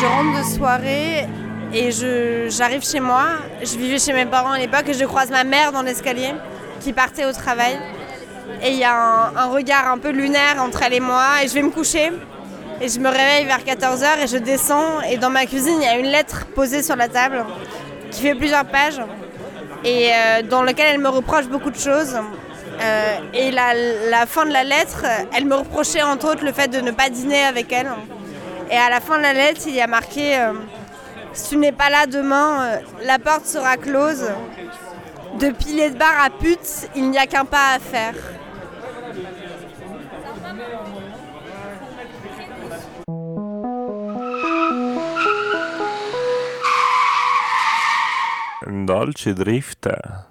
Je rentre de soirée et j'arrive chez moi. Je vivais chez mes parents à l'époque et je croise ma mère dans l'escalier qui partait au travail. Et il y a un, regard un peu lunaire entre elle et moi et je vais me coucher. Et je me réveille vers 14h et je descends et dans ma cuisine il y a une lettre posée sur la table qui fait plusieurs pages et euh, dans laquelle elle me reproche beaucoup de choses. Euh, et la, fin de la lettre, elle me reprochait entre autres le fait de ne pas dîner avec elle. Et à la fin de la lettre, il y a marqué euh, Si tu n'es pas là demain, la porte sera close. De pilier de à pute, il n'y a qu'un pas à faire. Dolci Drifter.